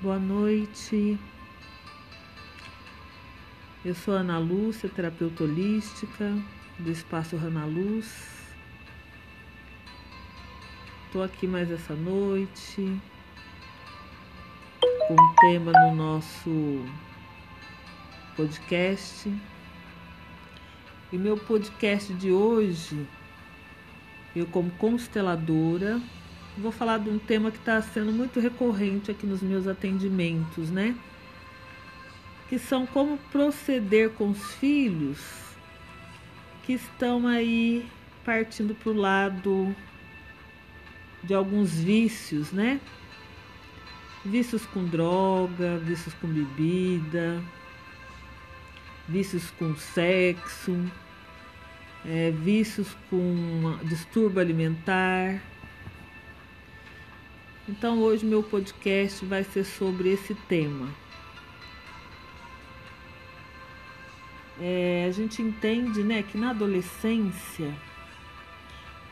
Boa noite. Eu sou Ana Lúcia, terapeuta holística do Espaço Rana Luz. Estou aqui mais essa noite com um tema no nosso podcast. E meu podcast de hoje, eu como consteladora, vou falar de um tema que está sendo muito recorrente aqui nos meus atendimentos, né? Que são como proceder com os filhos que estão aí partindo para o lado de alguns vícios, né? Vícios com droga, vícios com bebida, vícios com sexo, é, vícios com distúrbio alimentar. Então hoje meu podcast vai ser sobre esse tema. É, a gente entende né, que na adolescência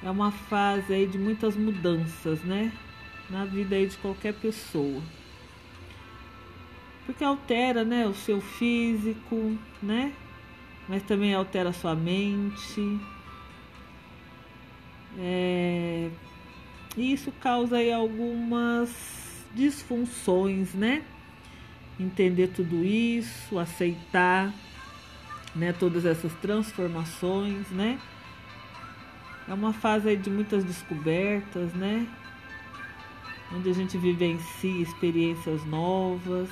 é uma fase aí de muitas mudanças, né? Na vida aí de qualquer pessoa. Porque altera, né, o seu físico, né? Mas também altera a sua mente. É... E isso causa aí algumas disfunções, né? Entender tudo isso, aceitar, né, todas essas transformações, né? É uma fase de muitas descobertas, né? Onde a gente vivencia experiências novas.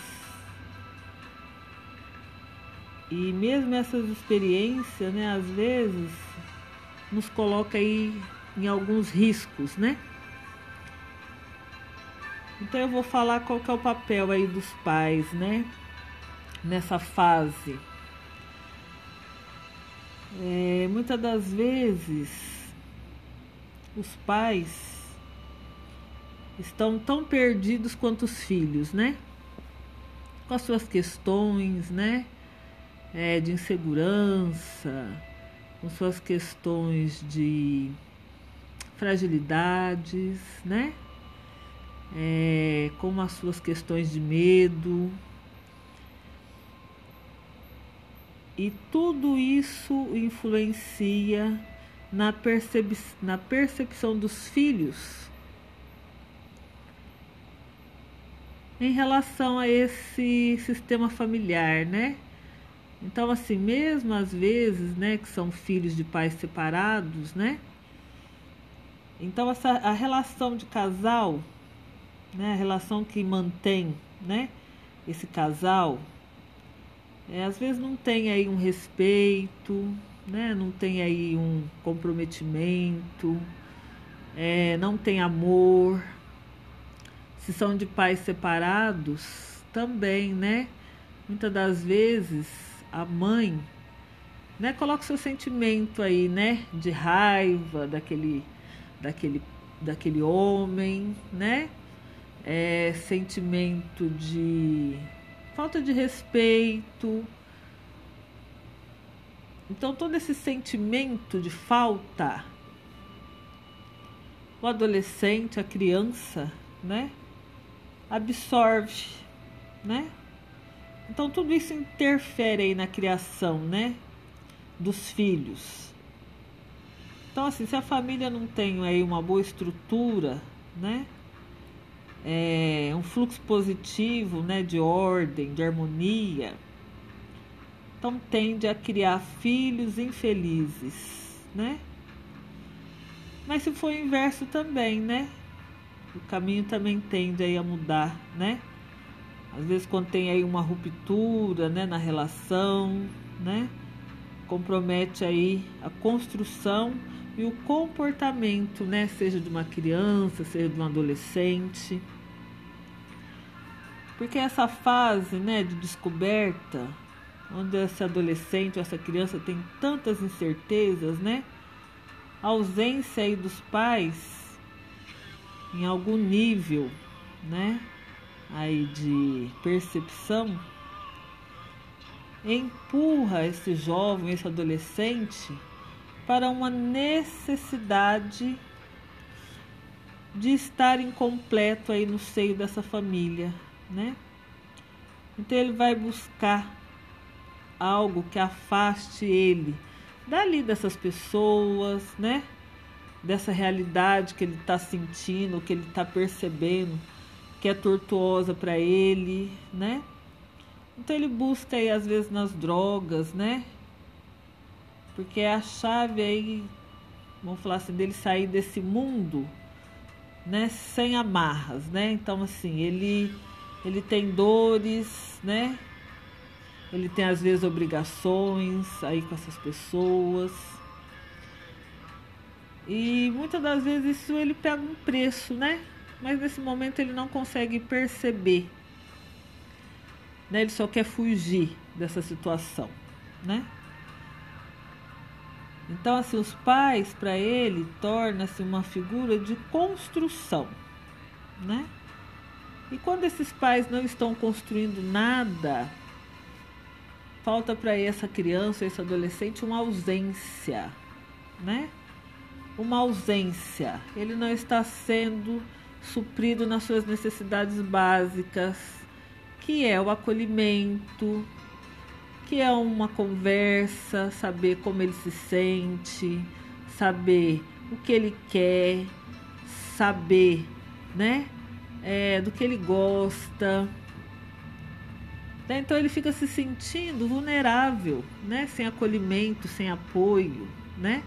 E mesmo essas experiências, né, às vezes nos coloca aí em alguns riscos, né? Então eu vou falar qual que é o papel aí dos pais, né? Nessa fase. É, muitas das vezes os pais estão tão perdidos quanto os filhos, né? Com as suas questões, né? É, de insegurança, com suas questões de fragilidades, né? É, com as suas questões de medo. E tudo isso influencia na, percep na percepção dos filhos em relação a esse sistema familiar, né? Então, assim, mesmo às vezes, né, que são filhos de pais separados, né? Então, essa, a relação de casal, né, a relação que mantém, né, esse casal, é, às vezes não tem aí um respeito, né? não tem aí um comprometimento, é, não tem amor. Se são de pais separados, também, né? Muitas das vezes a mãe né, coloca seu sentimento aí, né? De raiva daquele, daquele, daquele homem, né? É, sentimento de falta de respeito, então, todo esse sentimento de falta, o adolescente, a criança, né, absorve, né? Então, tudo isso interfere aí na criação, né, dos filhos. Então, assim, se a família não tem aí uma boa estrutura, né, é, um fluxo positivo, né, de ordem, de harmonia, então tende a criar filhos infelizes, né? Mas se for o inverso também, né? O caminho também tende aí a mudar, né? Às vezes quando tem aí uma ruptura, né, na relação, né? Compromete aí a construção e o comportamento, né, seja de uma criança, seja de um adolescente. Porque essa fase, né, de descoberta, onde esse adolescente, essa criança tem tantas incertezas, né? A ausência aí dos pais em algum nível, né? Aí de percepção empurra esse jovem, esse adolescente para uma necessidade de estar incompleto aí no seio dessa família, né? Então ele vai buscar algo que afaste ele dali dessas pessoas, né? Dessa realidade que ele está sentindo, que ele está percebendo, que é tortuosa para ele, né? Então ele busca aí às vezes nas drogas, né? Porque é a chave aí, vamos falar assim, dele sair desse mundo, né, sem amarras, né? Então assim, ele ele tem dores, né? Ele tem às vezes obrigações aí com essas pessoas. E muitas das vezes isso ele pega um preço, né? Mas nesse momento ele não consegue perceber. Né? Ele só quer fugir dessa situação, né? Então, assim, os pais, para ele, torna-se uma figura de construção, né? E quando esses pais não estão construindo nada, falta para essa criança, esse adolescente, uma ausência, né? Uma ausência. Ele não está sendo suprido nas suas necessidades básicas, que é o acolhimento, que é uma conversa, saber como ele se sente, saber o que ele quer, saber, né? É, do que ele gosta. Né? Então ele fica se sentindo vulnerável, né? sem acolhimento, sem apoio. Né?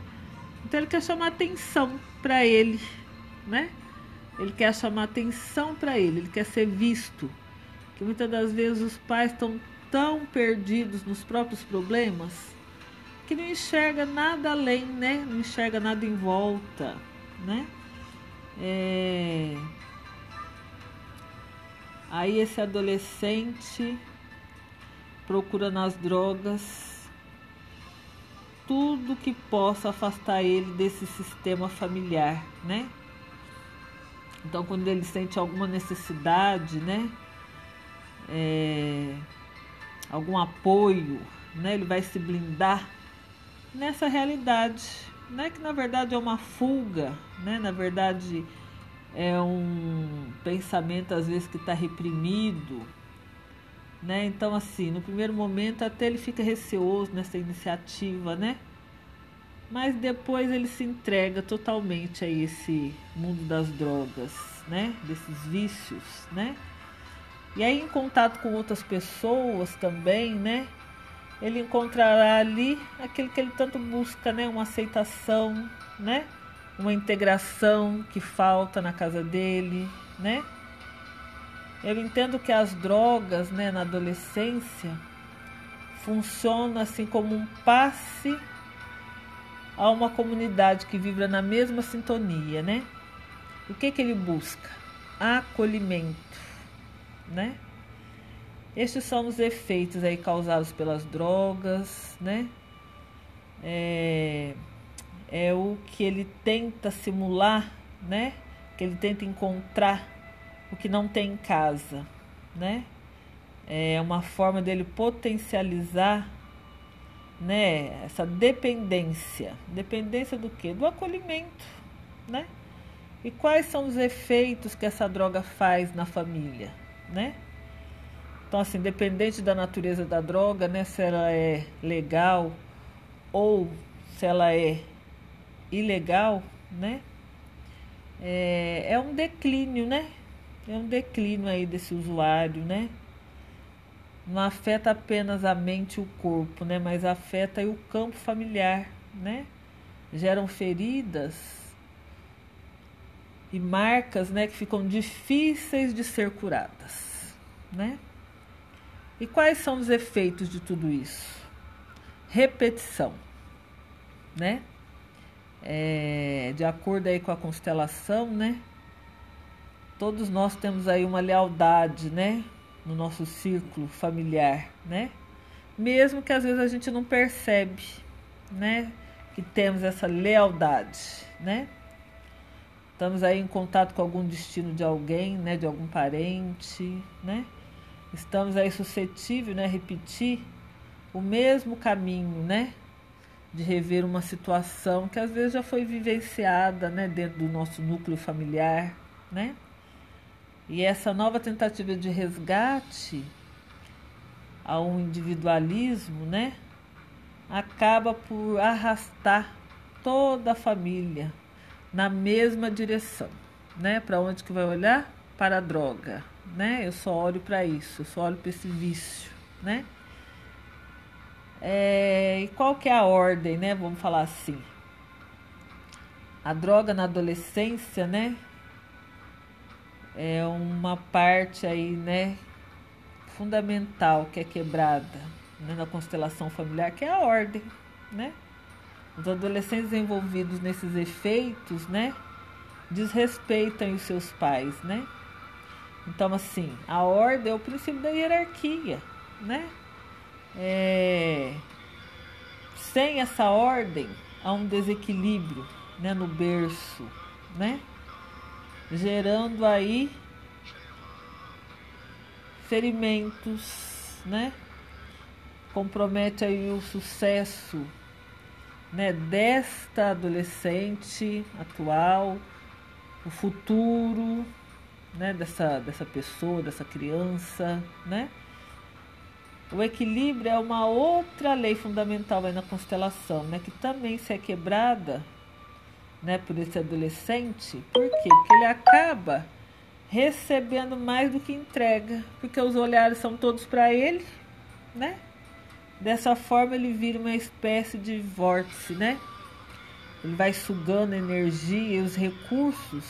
Então ele quer chamar atenção para ele. Né? Ele quer chamar atenção para ele, ele quer ser visto. Que muitas das vezes os pais estão tão perdidos nos próprios problemas que não enxerga nada além, né? Não enxerga nada em volta, né? É... Aí esse adolescente procura nas drogas tudo que possa afastar ele desse sistema familiar, né? Então, quando ele sente alguma necessidade, né? É, algum apoio, né? Ele vai se blindar nessa realidade, né? Que na verdade é uma fuga, né? Na verdade é um pensamento às vezes que está reprimido, né? Então assim, no primeiro momento até ele fica receoso nessa iniciativa, né? Mas depois ele se entrega totalmente a esse mundo das drogas, né? Desses vícios, né? E aí em contato com outras pessoas também, né? Ele encontrará ali aquilo que ele tanto busca, né? Uma aceitação, né? Uma integração que falta na casa dele, né? Eu entendo que as drogas, né, na adolescência, funcionam assim como um passe a uma comunidade que vibra na mesma sintonia, né? O que que ele busca? Acolhimento, né? Estes são os efeitos aí causados pelas drogas, né? É, é o que ele tenta simular, né? Que ele tenta encontrar o que não tem em casa, né? É uma forma dele potencializar, né? Essa dependência. Dependência do quê? Do acolhimento, né? E quais são os efeitos que essa droga faz na família, né? Então, assim, dependente da natureza da droga, né? Se ela é legal ou se ela é ilegal, né? É, é um declínio, né? É um declínio aí desse usuário, né? Não afeta apenas a mente e o corpo, né? Mas afeta o campo familiar, né? Geram feridas e marcas, né? Que ficam difíceis de ser curadas, né? E quais são os efeitos de tudo isso? Repetição, né? É, de acordo aí com a constelação, né? Todos nós temos aí uma lealdade, né? No nosso círculo familiar, né? Mesmo que às vezes a gente não percebe, né? Que temos essa lealdade, né? Estamos aí em contato com algum destino de alguém, né? De algum parente, né? Estamos aí suscetíveis, né? Repetir o mesmo caminho, né? De rever uma situação que às vezes já foi vivenciada né, dentro do nosso núcleo familiar, né? E essa nova tentativa de resgate ao individualismo, né, acaba por arrastar toda a família na mesma direção, né? Para onde que vai olhar? Para a droga, né? Eu só olho para isso, eu só olho para esse vício, né? É, e qual que é a ordem, né? Vamos falar assim. A droga na adolescência, né? É uma parte aí, né? Fundamental que é quebrada né? na constelação familiar, que é a ordem, né? Os adolescentes envolvidos nesses efeitos, né? Desrespeitam os seus pais, né? Então, assim, a ordem é o princípio da hierarquia, né? É, sem essa ordem, há um desequilíbrio né, no berço, né? Gerando aí ferimentos, né? Compromete aí o sucesso né, desta adolescente atual, o futuro né, dessa, dessa pessoa, dessa criança, né? O equilíbrio é uma outra lei fundamental aí na constelação, né, que também se é quebrada, né, por esse adolescente. Por quê? Porque ele acaba recebendo mais do que entrega, porque os olhares são todos para ele, né? Dessa forma ele vira uma espécie de vórtice, né? Ele vai sugando a energia e os recursos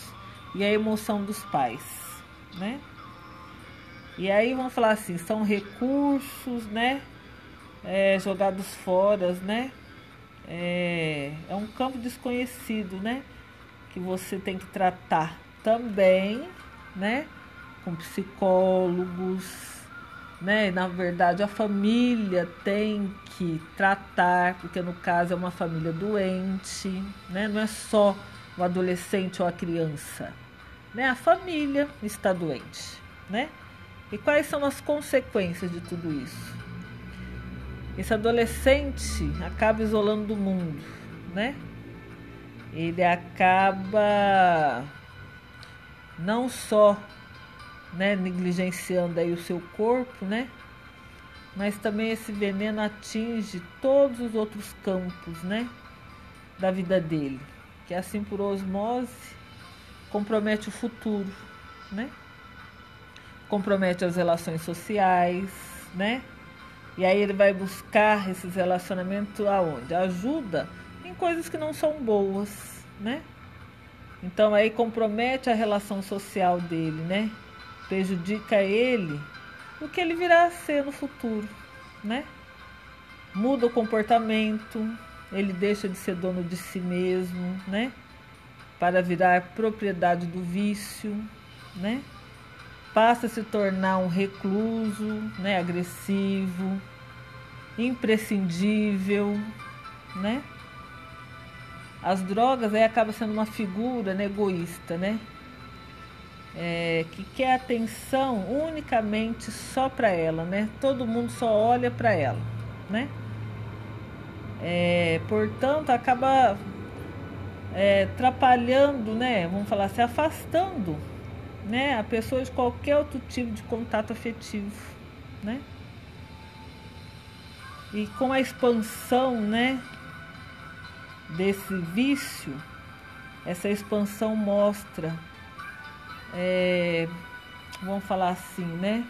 e a emoção dos pais, né? E aí vamos falar assim, são recursos, né? É, jogados fora, né? É, é um campo desconhecido, né? Que você tem que tratar também, né? Com psicólogos, né? Na verdade, a família tem que tratar, porque no caso é uma família doente, né? Não é só o adolescente ou a criança, né? A família está doente, né? E quais são as consequências de tudo isso? Esse adolescente acaba isolando do mundo, né? Ele acaba não só né, negligenciando aí o seu corpo, né? Mas também esse veneno atinge todos os outros campos, né, da vida dele, que assim por osmose compromete o futuro, né? Compromete as relações sociais, né? E aí ele vai buscar esses relacionamentos aonde? Ajuda em coisas que não são boas, né? Então aí compromete a relação social dele, né? prejudica ele, o que ele virá a ser no futuro, né? Muda o comportamento, ele deixa de ser dono de si mesmo, né? Para virar propriedade do vício, né? Passa a se tornar um recluso, né? Agressivo, imprescindível, né? As drogas aí acaba sendo uma figura né, egoísta, né? é, que quer atenção unicamente só para ela, né? Todo mundo só olha para ela, né? É, portanto, acaba é, atrapalhando, né? Vamos falar, se afastando, né? A pessoa de qualquer outro tipo de contato afetivo, né? E com a expansão, né? Desse vício, essa expansão mostra é, vamos falar assim, né?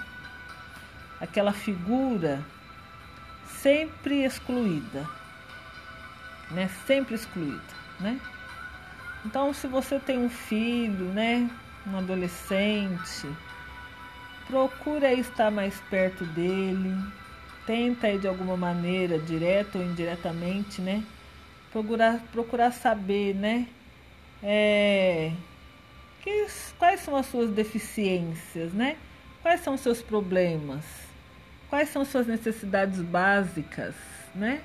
Aquela figura sempre excluída, né? Sempre excluída, né? Então, se você tem um filho, né? Um adolescente, procura estar mais perto dele, tenta de alguma maneira, direta ou indiretamente, né? Procurar, procurar saber, né? É, que, quais são as suas deficiências, né? Quais são os seus problemas? Quais são suas necessidades básicas, né?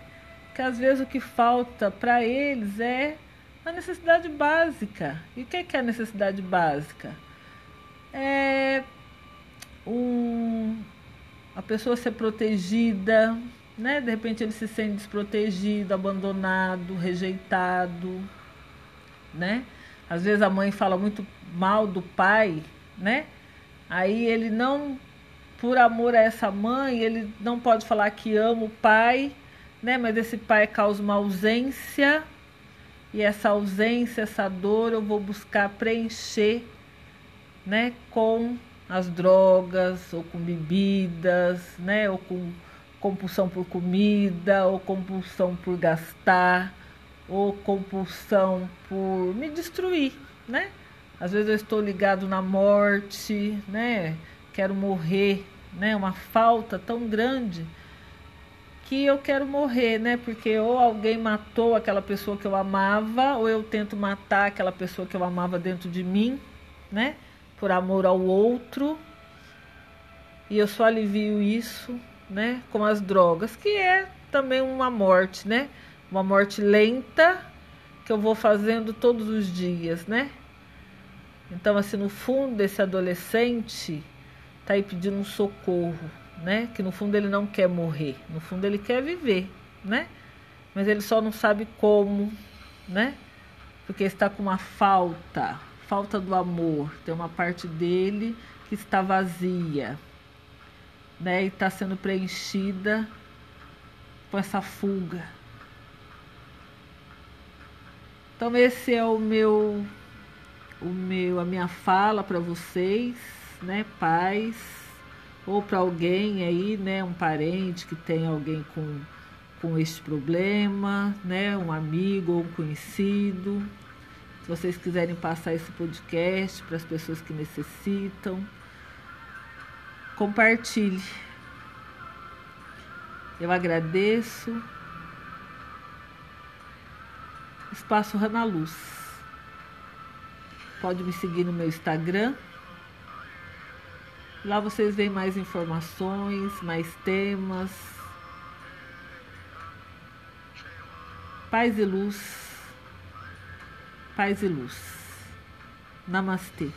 Que às vezes o que falta para eles é a necessidade básica. E o que é a necessidade básica? É um, a pessoa ser protegida, né? De repente ele se sente desprotegido, abandonado, rejeitado, né? Às vezes a mãe fala muito mal do pai, né? Aí ele não, por amor a essa mãe, ele não pode falar que ama o pai, né? Mas esse pai causa uma ausência e essa ausência, essa dor, eu vou buscar preencher, né? Com as drogas ou com bebidas, né? Ou com compulsão por comida, ou compulsão por gastar, ou compulsão por me destruir, né? Às vezes eu estou ligado na morte, né? Quero morrer, né? Uma falta tão grande que eu quero morrer, né? Porque ou alguém matou aquela pessoa que eu amava, ou eu tento matar aquela pessoa que eu amava dentro de mim, né? Por amor ao outro. E eu só alivio isso, né? Com as drogas, que é também uma morte, né? Uma morte lenta que eu vou fazendo todos os dias, né? Então, assim, no fundo, esse adolescente tá aí pedindo um socorro né? Que no fundo ele não quer morrer, no fundo ele quer viver, né? Mas ele só não sabe como, né? Porque está com uma falta, falta do amor. Tem uma parte dele que está vazia, né? E está sendo preenchida com essa fuga. Então esse é o meu, o meu, a minha fala para vocês, né? Paz ou para alguém aí, né, um parente que tem alguém com, com este problema, né, um amigo ou um conhecido. Se vocês quiserem passar esse podcast para as pessoas que necessitam, compartilhe. Eu agradeço. Espaço Rana Luz. Pode me seguir no meu Instagram, Lá vocês veem mais informações, mais temas. Paz e luz. Paz e luz. Namastê.